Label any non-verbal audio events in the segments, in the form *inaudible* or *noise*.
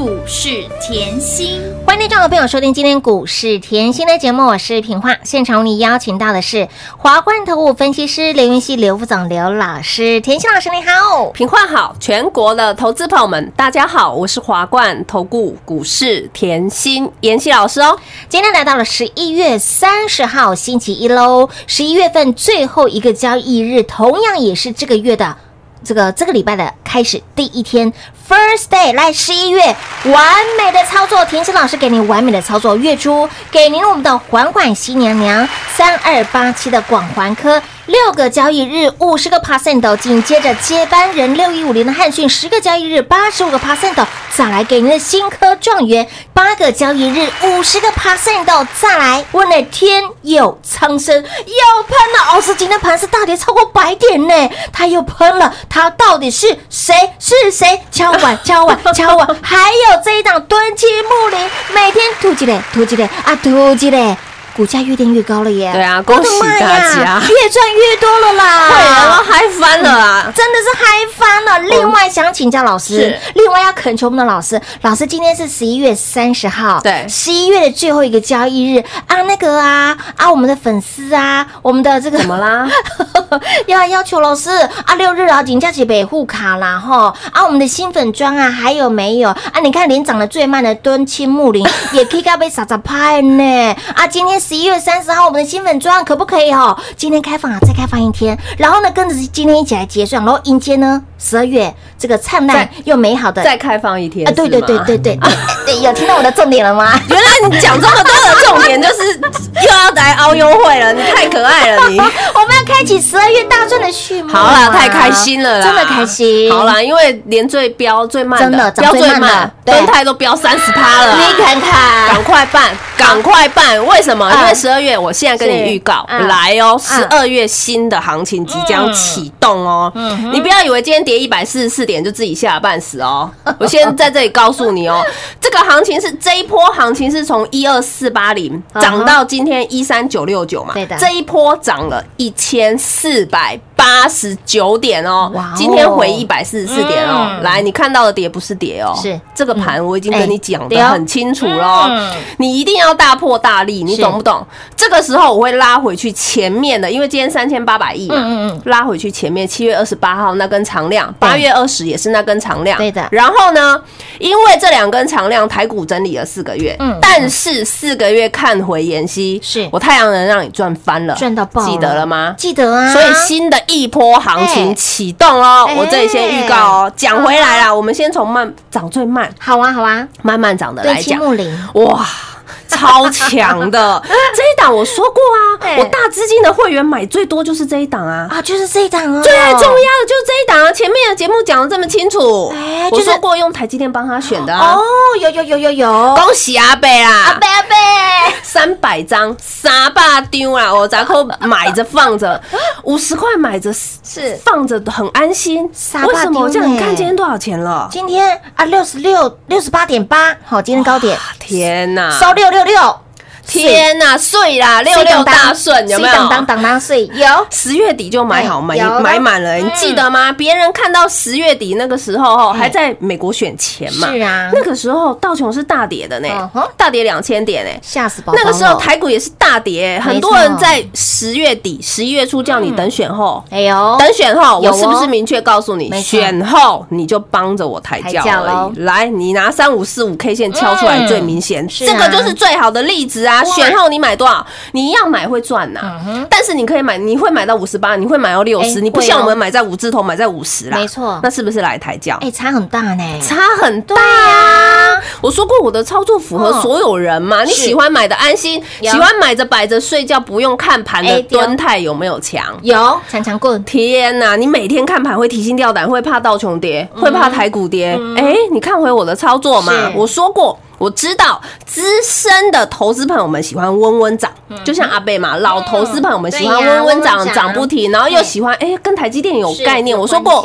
股市甜心。欢迎听众朋友收听今天股市甜心的节目，我是平化。现场为你邀请到的是华冠投顾分析师刘云熙、刘副总、刘老师。甜心老师你好，平话好，全国的投资朋友们，大家好，我是华冠投顾股市甜心妍希老师哦。今天来到了十一月三十号星期一喽，十一月份最后一个交易日，同样也是这个月的。这个这个礼拜的开始第一天，first day，来十一月完美的操作，田心老师给您完美的操作。月初给您我们的缓缓新娘娘三二八七的广环科六个交易日五十个 percent，紧接着接班人六一五零的汉讯十个交易日八十五个 percent，再来给您的新科状元八个交易日五十个 percent，再来问了天有苍生又喷了，老师今天盘是大跌超过百点呢，他又喷了。他到底是谁？是谁？敲碗，敲碗，*laughs* 敲碗！还有这一档蹲起木林，每天突击嘞，突击嘞，啊，突击嘞！股价越垫越高了耶！对啊，恭喜大家，越赚越多了啦！会员都嗨翻了啊！真的是嗨翻了。另外想请教老师，另外要恳求我们的老师，老师今天是十一月三十号，对，十一月的最后一个交易日啊，那个啊啊，我们的粉丝啊，我们的这个怎么啦？*laughs* 要要求老师啊，六日啊，紧假期北户卡啦哈啊，我们的新粉砖啊，还有没有啊？你看连涨得最慢的敦亲木林也可以被傻傻拍呢啊！今天十一月三十号，我们的新粉砖可不可以哦？今天开放啊，再开放一天，然后呢，跟着今天一起来结算，然后迎接呢十二月这个灿烂又美好的再开放一天啊！对对对对对对，有听到我的重点了吗？*laughs* 原来你讲这么多的重点，就是又要来凹优惠了，你太可爱了你！*laughs* 我们要开启十二月大赚的序幕，好啦，太开心了啦，真的开心。好啦，因为连最标最慢真的标最慢，动态都标三十趴了，你看看，赶快办，赶快办！为什么？因为十二月，我现在跟你预告来哦，十二月新的行情即将启动哦。你不要以为今天跌一百四十四点就自己吓半死哦。*laughs* 我先在这里告诉你哦，*laughs* 这个行情是这一波行情是从一二四八零涨到今天一三九六九嘛，对的，这一波涨了一千四百八十九点哦。今天回一百四十四点哦。来，你看到的跌不是跌哦，是这个盘我已经跟你讲的很清楚了，你一定要大破大立，你懂不懂？这个时候我会拉回去前面的，因为今天三千八百亿嘛，嗯嗯拉回去前面七月二十八号那根长量，八月二十也是那根长量，对的。然后呢，因为这两根长量，台股整理了四个月，嗯，但是四个月看回妍希，是我太阳能让你赚翻了，赚到爆，记得了吗？记得啊。所以新的一波行情启动哦，我这里先预告哦，讲回来啦，我们先从慢涨最慢，好啊好啊，慢慢涨的来讲，哇。超强的。*laughs* 这一档，我说过啊，我大资金的会员买最多就是这一档啊。啊，就是这一档啊，最重要的就是这一档啊。前面的节目讲的这么清楚，我说过用台积电帮他选的啊。哦，有有有有有，恭喜阿贝啦，阿贝阿贝，三百张三百丢啊，我杂扣买着放着，*laughs* 五十块买着是。放着很安心。为什么？这样？你看今天多少钱了？今天啊六十六六十八点八，好，今天高点，天哪，收六六六。天呐，碎啦！六六大顺有没有？当当当当碎有。十月底就买好买买满了，你记得吗？别人看到十月底那个时候还在美国选钱嘛？是啊，那个时候道琼是大跌的呢，大跌两千点呢，吓死宝宝。那个时候台股也是大跌，很多人在十月底、十一月初叫你等选后。哎呦，等选后，我是不是明确告诉你，选后你就帮着我抬轿而已？来，你拿三五四五 K 线敲出来最明显，这个就是最好的例子啊！选后你买多少？你一样买会赚呐。但是你可以买，你会买到五十八，你会买到六十，你不像我们买在五字头，买在五十啦。没错，那是不是来抬轿？哎，差很大呢，差很大啊！我说过我的操作符合所有人嘛。你喜欢买的安心，喜欢买着摆着睡觉不用看盘的蹲态有没有强？有强强棍。天哪！你每天看盘会提心吊胆，会怕道琼跌，会怕台股跌。哎，你看回我的操作嘛。我说过。我知道资深的投资朋友们喜欢温温涨，就像阿贝嘛，老投资朋友们喜欢温温涨涨。不停，然后又喜欢哎跟台积电有概念。我说过，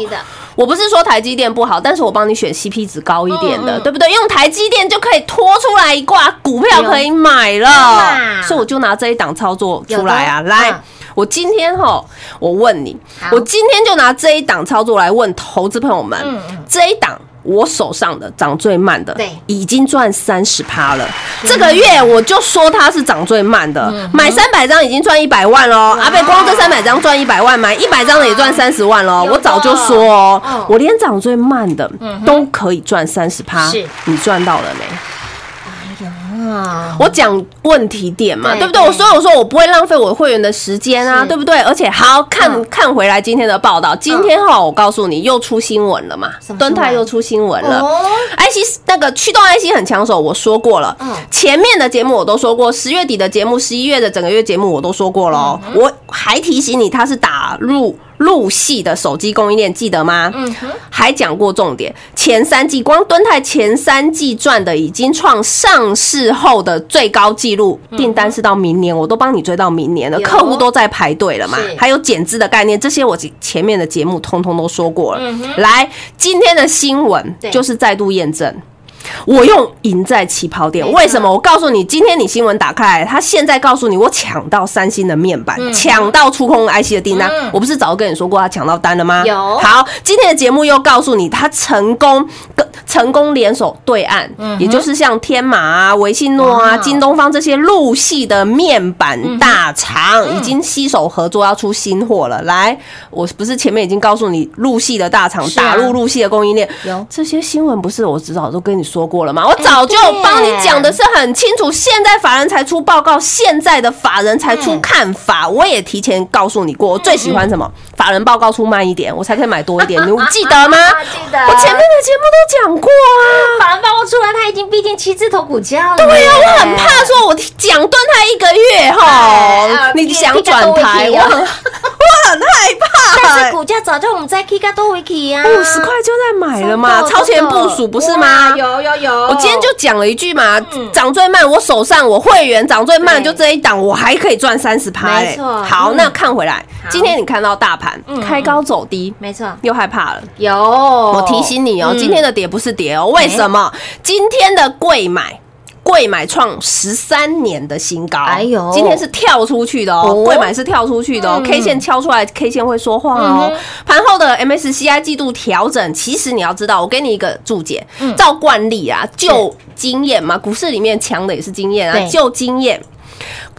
我不是说台积电不好，但是我帮你选 CP 值高一点的，对不对？用台积电就可以拖出来一挂股票可以买了，所以我就拿这一档操作出来啊，来。我今天哈，我问你，我今天就拿这一档操作来问投资朋友们，这一档我手上的涨最慢的，对，已经赚三十趴了。这个月我就说它是涨最慢的，买三百张已经赚一百万喽。阿贝光这三百张赚一百万，买一百张的也赚三十万喽。我早就说哦，我连涨最慢的都可以赚三十趴，你赚到了没？我讲问题点嘛，对不对？我所以我说我不会浪费我会员的时间啊，对不对？而且好看看回来今天的报道，今天哈，我告诉你又出新闻了嘛，敦泰又出新闻了。IC 那个驱动 IC 很抢手，我说过了。前面的节目我都说过，十月底的节目、十一月的整个月节目我都说过了。我还提醒你，它是打入。陆系的手机供应链记得吗？嗯哼，还讲过重点，前三季光敦泰前三季赚的已经创上市后的最高纪录，订单是到明年，我都帮你追到明年了，客户都在排队了嘛。还有减资的概念，这些我前面的节目通通都说过了。来，今天的新闻就是再度验证。我用赢在起跑点，为什么？我告诉你，今天你新闻打开，他现在告诉你，我抢到三星的面板，抢到触控 IC 的订单，我不是早就跟你说过他抢到单了吗？有。好，今天的节目又告诉你，他成功跟成功联手对岸，也就是像天马啊、维信诺啊、京东方这些陆系的面板大厂，已经携手合作要出新货了。来，我不是前面已经告诉你，陆系的大厂打入陆系的供应链，有这些新闻不是我知道都跟你说。说过了吗？我早就帮你讲的是很清楚，现在法人才出报告，现在的法人才出看法，我也提前告诉你过，我最喜欢什么？法人报告出慢一点，我才可以买多一点，你 *laughs* 记得吗？记得。我前面的节目都讲过啊。法人报告出来，他已经逼近七字头股价了。对呀，我很怕说，我讲断他一个月哈，你想转台，我很 *laughs* 我很害怕。但是股价早就我们在 K 加多维 K 呀，五十块就在买了嘛，超前部署不是吗？有有有。我今天就讲了一句嘛，涨最慢，我手上我会员涨最慢，就这一档，我还可以赚三十趴。没错。好，那看回来，今天你看到大盘开高走低，没错，又害怕了。有，我提醒你哦，今天的跌不是跌哦，为什么？今天的贵买。贵买创十三年的新高，哎呦，今天是跳出去的哦，贵买是跳出去的哦，K 线敲出来，K 线会说话哦。盘后的 MSCI 季度调整，其实你要知道，我给你一个注解，照惯例啊，就经验嘛，股市里面强的也是经验啊，就经验。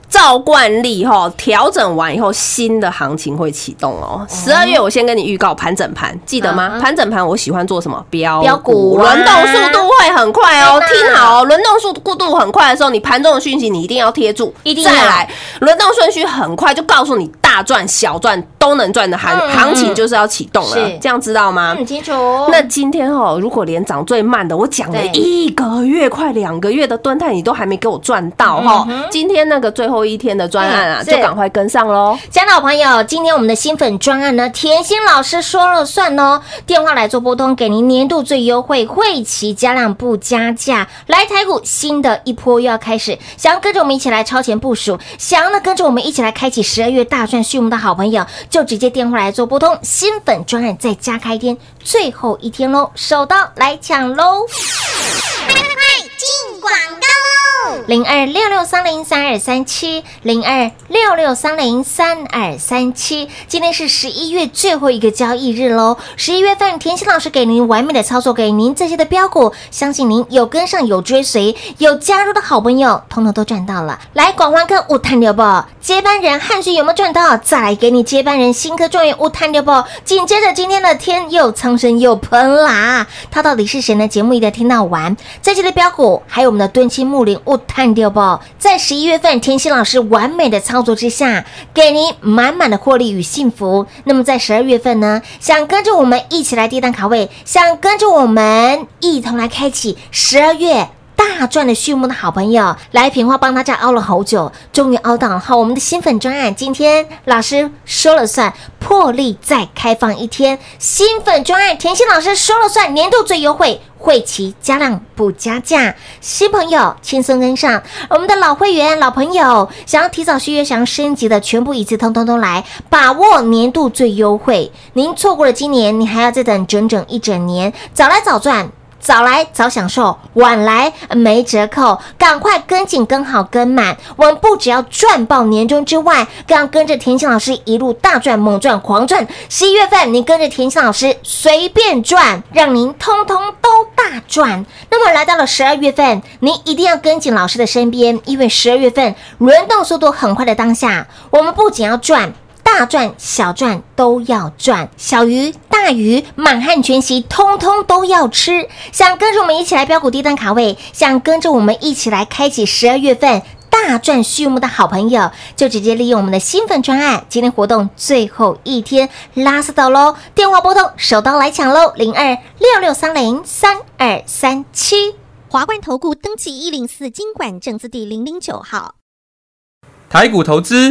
照惯例哈，调整完以后，新的行情会启动哦。十二月我先跟你预告盘整盘，记得吗？盘整盘我喜欢做什么？标标股轮动速度会很快哦。听好，轮动速度很快的时候，你盘中的讯息你一定要贴住，一定再来。轮动顺序很快，就告诉你大赚小赚都能赚的行行情就是要启动了，这样知道吗？很清楚。那今天哦，如果连涨最慢的，我讲了一个月快两个月的蹲态，你都还没给我赚到哈。今天那个最后。后一天的专案啊，就赶快跟上喽！亲爱的朋友，今天我们的新粉专案呢，甜心老师说了算哦。电话来做拨通，给您年度最优惠，会期加量不加价。来台股新的一波又要开始，想要跟着我们一起来超前部署，想要呢跟着我们一起来开启十二月大赚序幕的好朋友，就直接电话来做拨通。新粉专案再加开天，最后一天喽，手到来抢喽！快快快，进广告！零二六六三零三二三七，零二六六三零三二三七。今天是十一月最后一个交易日喽。十一月份，田心老师给您完美的操作，给您这些的标股，相信您有跟上、有追随、有加入的好朋友，通通都赚到了。来，广欢科五探六不？接班人汉逊有没有赚到？再来给你接班人新科状元五探六不？紧接着今天的天又苍生又喷啦，他到底是谁呢？节目一定要听到完。这期的标股，还有我们的敦亲木林五。探掉不？在十一月份，甜心老师完美的操作之下，给您满满的获利与幸福。那么在十二月份呢？想跟着我们一起来低档卡位，想跟着我们一同来开启十二月大赚的序幕的好朋友，来平花帮大家熬了好久，终于熬到好我们的新粉专案，今天老师说了算，破例再开放一天新粉专案，甜心老师说了算，年度最优惠。会期加量不加价，新朋友轻松跟上，我们的老会员、老朋友想要提早续约、想要升级的，全部一次通通都来，把握年度最优惠。您错过了今年，你还要再等整整一整年，早来早赚。早来早享受，晚来没折扣，赶快跟紧跟好跟满。我们不只要赚爆年终之外，更要跟着田心老师一路大赚猛赚狂赚。十一月份，你跟着田心老师随便赚，让您通通都大赚。那么来到了十二月份，您一定要跟紧老师的身边，因为十二月份轮动速度很快的当下，我们不仅要赚。大赚小赚都要赚，小鱼大鱼满汉全席通通都要吃。想跟着我们一起来标股低单卡位，想跟着我们一起来开启十二月份大赚序幕的好朋友，就直接利用我们的新粉专案，今天活动最后一天拉丝到喽！电话拨通，手刀来抢喽！零二六六三零三二三七华冠投顾登记一零四经管证字第零零九号，台股投资。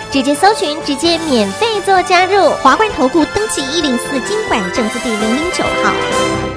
直接搜寻，直接免费做加入，华冠投顾登记一零四经管证字第零零九号。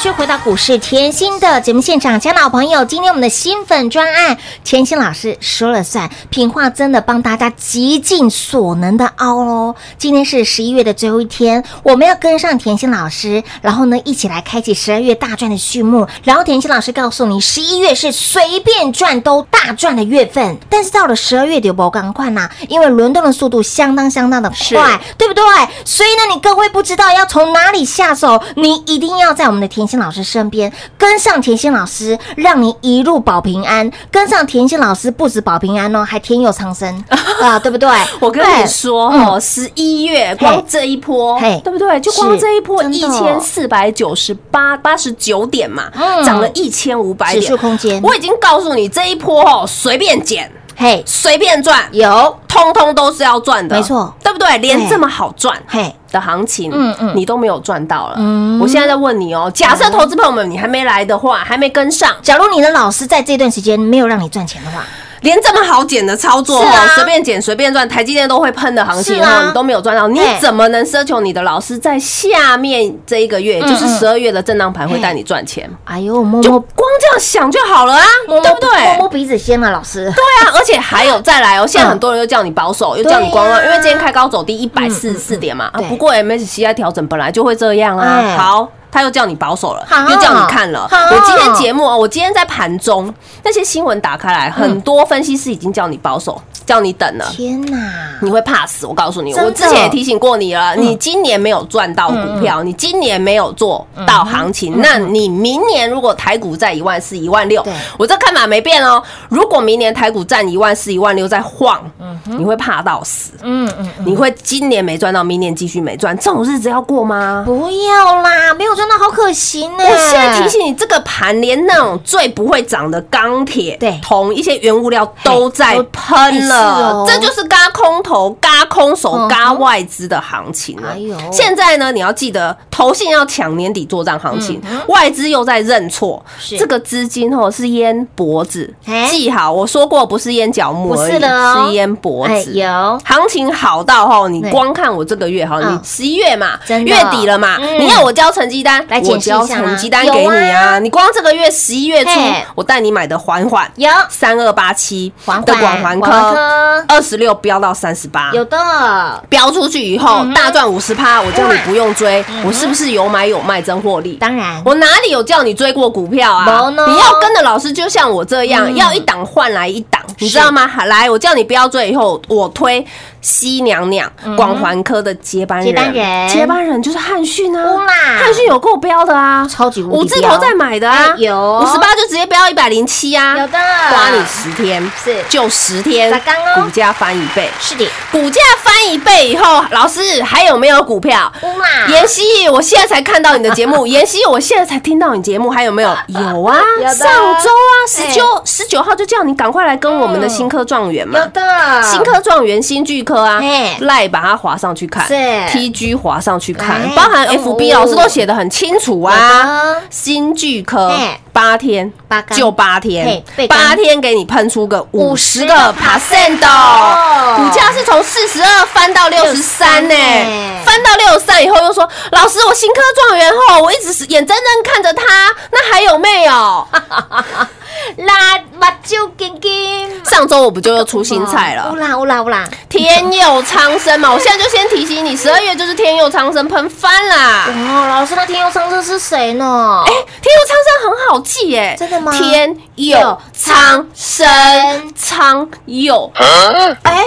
去回到股市甜心的节目现场，亲爱的朋友，今天我们的新粉专案，甜心老师说了算，品话真的帮大家极尽所能的凹喽。今天是十一月的最后一天，我们要跟上甜心老师，然后呢，一起来开启十二月大赚的序幕。然后甜心老师告诉你，十一月是随便赚都大赚的月份，但是到了十二月就不赶快呐，因为轮动的速度相当相当的快，对不对？所以呢，你各位不知道要从哪里下手，你一定要在我们的甜。心老师身边跟上甜心老师，让你一路保平安。跟上甜心老师不止保平安哦，还天佑苍生啊，对不对？我跟你说哦，十一月光这一波，对不对？就光这一波一千四百九十八八十九点嘛，涨了一千五百点，指数空间。我已经告诉你，这一波哦，随便减，嘿，随便赚，有，通通都是要赚的，没错，对不对？连这么好赚，嘿。的行情，嗯嗯，你都没有赚到了。嗯我现在在问你哦，假设投资朋友们你还没来的话，还没跟上，假如你的老师在这段时间没有让你赚钱的话。连这么好捡的操作哦，随便捡随便赚，台积电都会喷的行情哦，你都没有赚到，你怎么能奢求你的老师在下面这一个月，就是十二月的震荡盘会带你赚钱？哎呦，摸摸，光这样想就好了啊，对不对？摸摸鼻子先了，老师。对啊，而且还有再来哦，现在很多人又叫你保守，又叫你观望，因为今天开高走低一百四十四点嘛。不过 MSCI 调整本来就会这样啊。好。他又叫你保守了，又叫你看了。我今天节目啊，我今天在盘中那些新闻打开来，很多分析师已经叫你保守，叫你等了。天哪，你会怕死！我告诉你，我之前也提醒过你了。你今年没有赚到股票，你今年没有做到行情，那你明年如果台股在一万四、一万六，我这看法没变哦。如果明年台股占一万四、一万六在晃，你会怕到死。嗯嗯，你会今年没赚到，明年继续没赚，这种日子要过吗？不要啦，没有。赚到好可惜呢！我现在提醒你，这个盘连那种最不会涨的钢铁、对铜一些原物料都在喷了，这就是嘎空头、嘎空手、嘎外资的行情了。现在呢，你要记得，投信要抢年底做账行情，外资又在认错，这个资金哦是淹脖子，记好，我说过不是淹脚木而已，是淹脖子。有行情好到哈，你光看我这个月哈，你十一月嘛，月底了嘛，你要我交成绩单。来我交成绩单给你啊！你光这个月十一月初，我带你买的环环有。三二八七的广环科二十六飙到三十八，有的飙出去以后大赚五十趴，我叫你不用追，我是不是有买有卖真获利？当然，我哪里有叫你追过股票啊？你要跟着老师，就像我这样，要一档换来一档，你知道吗？来，我叫你不要追，以后我推。西娘娘广环科的接班人，接班人，接班人就是汉逊啊！汉逊有够标的啊，超级五字头在买的啊，有。五十八就直接标一百零七啊，有的，花你十天是。就十天，股价翻一倍，是的，股价翻一倍以后，老师还有没有股票？妍希，我现在才看到你的节目，*laughs* 妍希，我现在才听到你节目，还有没有？*laughs* 有啊，上周啊，十九十九号就叫你赶快来跟我们的新科状元嘛，有的，新科状元新巨。科啊，赖把它划上去看，TG 划上去看，包含 FB 老师都写的很清楚啊。新巨科八天八就八天，八天给你喷出个五十个 percent 的股价是从四十二翻到六十三呢，翻到六十三以后又说老师我新科状元后，我一直是眼睁睁看着他，那还有没有？*laughs* 辣目睭金金，上周我不就又出新菜了？乌啦乌啦乌啦！天佑苍生嘛，*laughs* 我现在就先提醒你，十二月就是天佑苍生喷翻啦！哦，老师，那天佑苍生是谁呢？哎，天佑苍生很好记哎，真的吗？天佑苍生，苍佑，哎。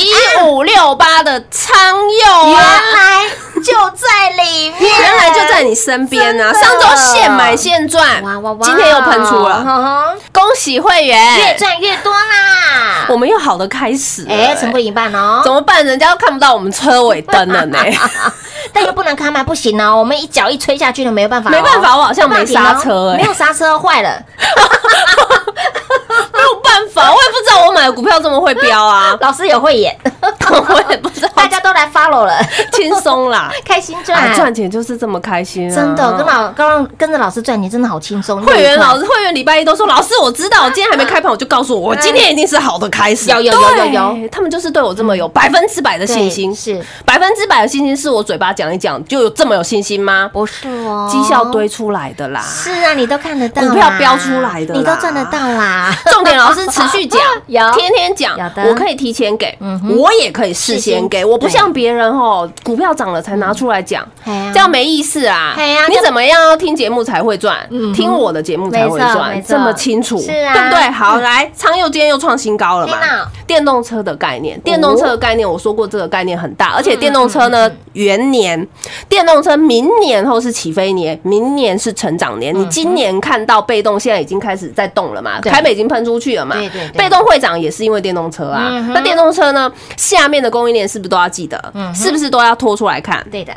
一五六八的苍佑，原来就在里面，原来就在你身边啊。上周现买现赚，哇哇哇！今天又喷出了，恭喜会员，越赚越多啦！我们有好的开始，哎，成功一半哦。怎么办？人家都看不到我们车尾灯了呢。*laughs* 但又不能开吗？不行哦，我们一脚一吹下去就没有办法，没办法，我好像没刹车，没有刹车坏了。*laughs* *laughs* 没有办法，我也不知道我买的股票这么会飙啊！*laughs* 老师也会演，*laughs* 我也不知道，大家都来 follow 了，轻松啦，*laughs* 开心赚，赚钱就是这么开心，真的跟老刚刚跟着老师赚钱真的好轻松。会员老师，会员礼拜一都说老师，我知道，今天还没开盘我就告诉我，我今天一定是好的开始。有有有有有，他们就是对我这么有百分之百的信心，是。百分之百的信心，是我嘴巴讲一讲就有这么有信心吗？不是哦，绩效堆出来的啦，是啊，你都看得到，股票标出来的，你都赚得到啦。重点老师持续讲，有。天天讲，我可以提前给，我也可以事先给，我不像别人哦，股票涨了才拿出来讲，这样没意思啊。你怎么样要听节目才会赚？听我的节目才会赚，这么清楚，对不对？好，来，昌佑今天又创新高了嘛？电动车的概念，电动车的概念，我说过这个概念很大，而且电动车呢，元年，电动车明年后是起飞年，明年是成长年。你今年看到被动现在已经开始在动了嘛？台北已经喷出去了嘛？对对，被动会涨也是因为电动车啊。那电动车呢，下面的供应链是不是都要记得？是不是都要拖出来看？对的。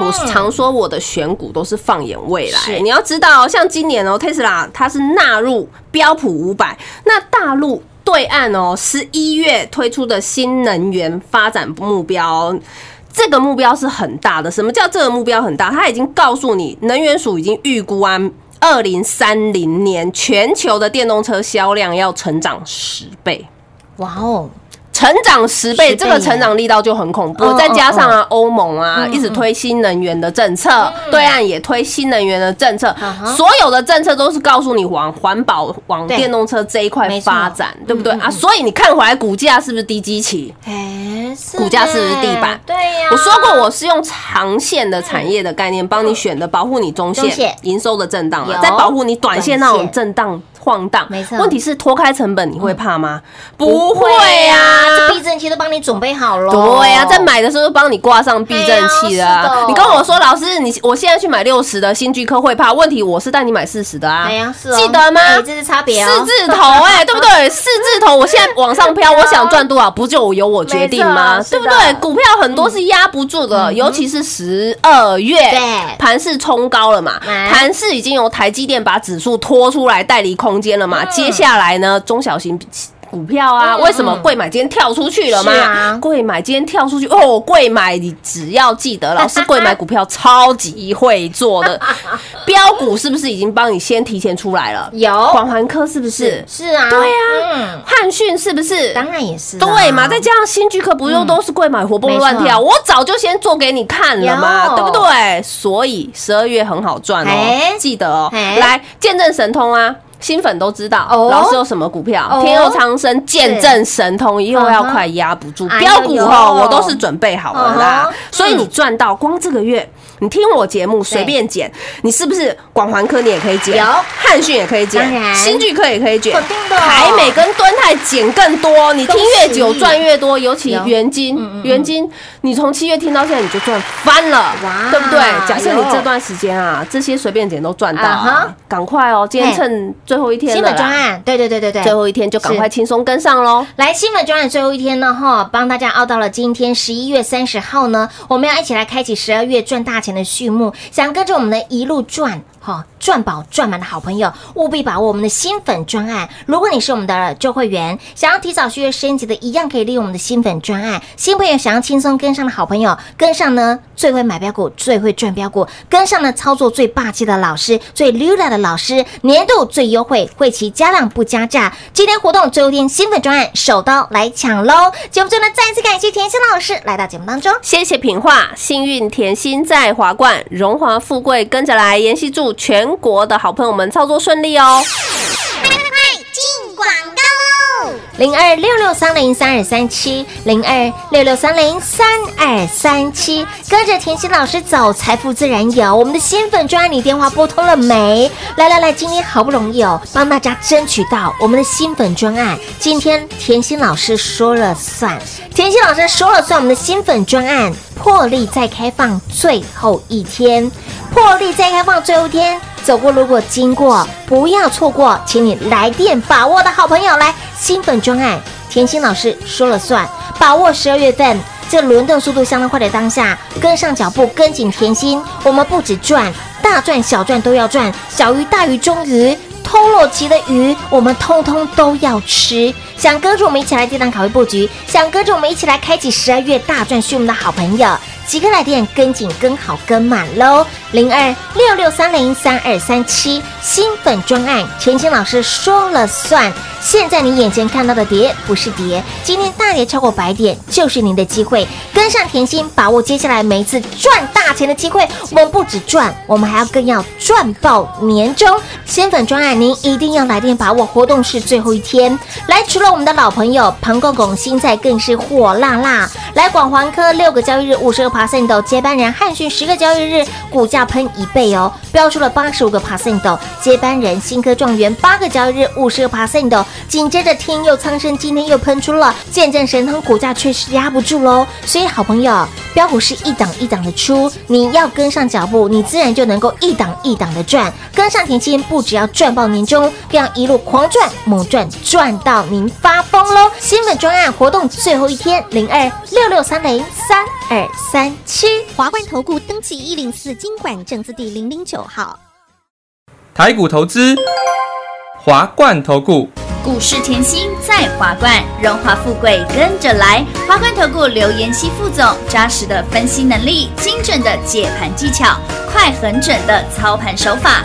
我常说我的选股都是放眼未来，你要知道，像今年哦，Tesla 它是纳入标普五百，那大陆对岸哦，十一月推出的新能源发展目标，这个目标是很大的。什么叫这个目标很大？它已经告诉你，能源署已经预估啊，二零三零年全球的电动车销量要成长十倍。哇哦！成长十倍，这个成长力道就很恐怖。再加上啊，欧盟啊一直推新能源的政策，对岸也推新能源的政策，所有的政策都是告诉你往环保、往电动车这一块发展，对不对啊？所以你看回来股价是不是低基期？哎，股价是不是地板？对呀。我说过我是用长线的产业的概念帮你选的，保护你中线营收的震荡，在保护你短线那种震荡。晃荡，没错。问题是脱开成本，你会怕吗？不会呀，这避震器都帮你准备好了。对呀，在买的时候帮你挂上避震器了。你跟我说，老师，你我现在去买六十的新巨科会怕？问题我是带你买四十的啊。哎呀，是记得吗？这是差别四字头，哎，对不对？*laughs* 四字头，我现在往上飘，我想赚多少，不就由我决定吗？对不对？股票很多是压不住的，尤其是十二月，对，盘势冲高了嘛，盘势已经由台积电把指数拖出来，带离空。空间了嘛？接下来呢？中小型股票啊，为什么贵买今天跳出去了嘛？贵买今天跳出去哦，贵买你只要记得，老师贵买股票超级会做的，*laughs* 标股是不是已经帮你先提前出来了？有广环科是不是？是啊，对啊，汉讯是不是？当然也是，对嘛？再加上新巨科，不又都是贵买活蹦乱跳？我早就先做给你看了嘛，对不对？所以十二月很好赚哦，记得哦，来见证神通啊！新粉都知道，老师有什么股票？天佑长生、见证神通，以后要快压不住标股哈，我都是准备好了啦。所以你赚到光这个月。你听我节目随便剪，你是不是广环科你也可以剪？有汉讯也可以剪，新巨科也可以剪，肯定的。台美跟端泰剪更多，你听越久赚越多。尤其元金，元金，你从七月听到现在你就赚翻了，对不对？假设你这段时间啊，这些随便剪都赚到，赶快哦！今天趁最后一天新粉专案，对对对对对，最后一天就赶快轻松跟上喽。来，新粉专案最后一天呢，哈，帮大家熬到了今天十一月三十号呢，我们要一起来开启十二月赚大前的序幕，想跟着我们的一路转。好赚饱赚满的好朋友，务必把握我们的新粉专案。如果你是我们的旧会员，想要提早续约升级的，一样可以利用我们的新粉专案。新朋友想要轻松跟上的好朋友，跟上呢最会买标股、最会赚标股，跟上呢操作最霸气的老师、最溜达的老师，年度最优惠，会期加量不加价。今天活动最后一天，新粉专案手刀来抢喽！节目最后呢，再次感谢甜心老师来到节目当中，谢谢品画，幸运甜心在华冠，荣华富贵跟着来，妍希祝。全国的好朋友们操作顺利哦！快快进广告喽！零二六六三零三二三七，零二六六三零三二三七，跟着甜心老师走，财富自然有。我们的新粉专，你电话拨通了没？来来来，今天好不容易哦，帮大家争取到我们的新粉专案。今天甜心老师说了算，甜心老师说了算，我们的新粉专案破例再开放最后一天，破例再开放最后一天。走过路过经过，不要错过，请你来电把握的好朋友来新粉专案，甜心老师说了算，把握十二月份这轮动速度相当快的当下，跟上脚步，跟紧甜心，我们不止赚大赚小赚都要赚，小鱼大鱼中鱼，偷落期的鱼，我们通通都要吃。想跟着我们一起来低档考虑布局，想跟着我们一起来开启十二月大赚序幕的好朋友。即刻来电，跟紧、跟好、跟满喽！零二六六三零三二三七新粉专案，甜心老师说了算。现在你眼前看到的跌不是跌，今天大跌超过百点就是您的机会，跟上甜心，把握接下来每一次赚大钱的机会。我们不止赚，我们还要更要赚爆年终新粉专案，您一定要来电把握，活动是最后一天。来，除了我们的老朋友庞公公，现在更是火辣辣。来，广环科六个交易日五十个。percent 接班人汉讯十个交易日股价喷一倍哦，标出了八十五个 percent 接班人新科状元八个交易日五十个 percent 紧接着天佑苍生今天又喷出了见证神通，股价确实压不住喽。所以好朋友，标股是一档一档的出，你要跟上脚步，你自然就能够一档一档的赚。跟上甜心，不只要赚爆年终，更要一路狂赚猛赚，赚到您发疯喽！新粉专案活动最后一天，零二六六三零三二三。七华冠投顾登记一零四经管证字第零零九号，台股投资华冠投顾。股市甜心在华冠，荣华富贵跟着来。华冠投顾刘延熙副总，扎实的分析能力，精准的解盘技巧，快狠准的操盘手法，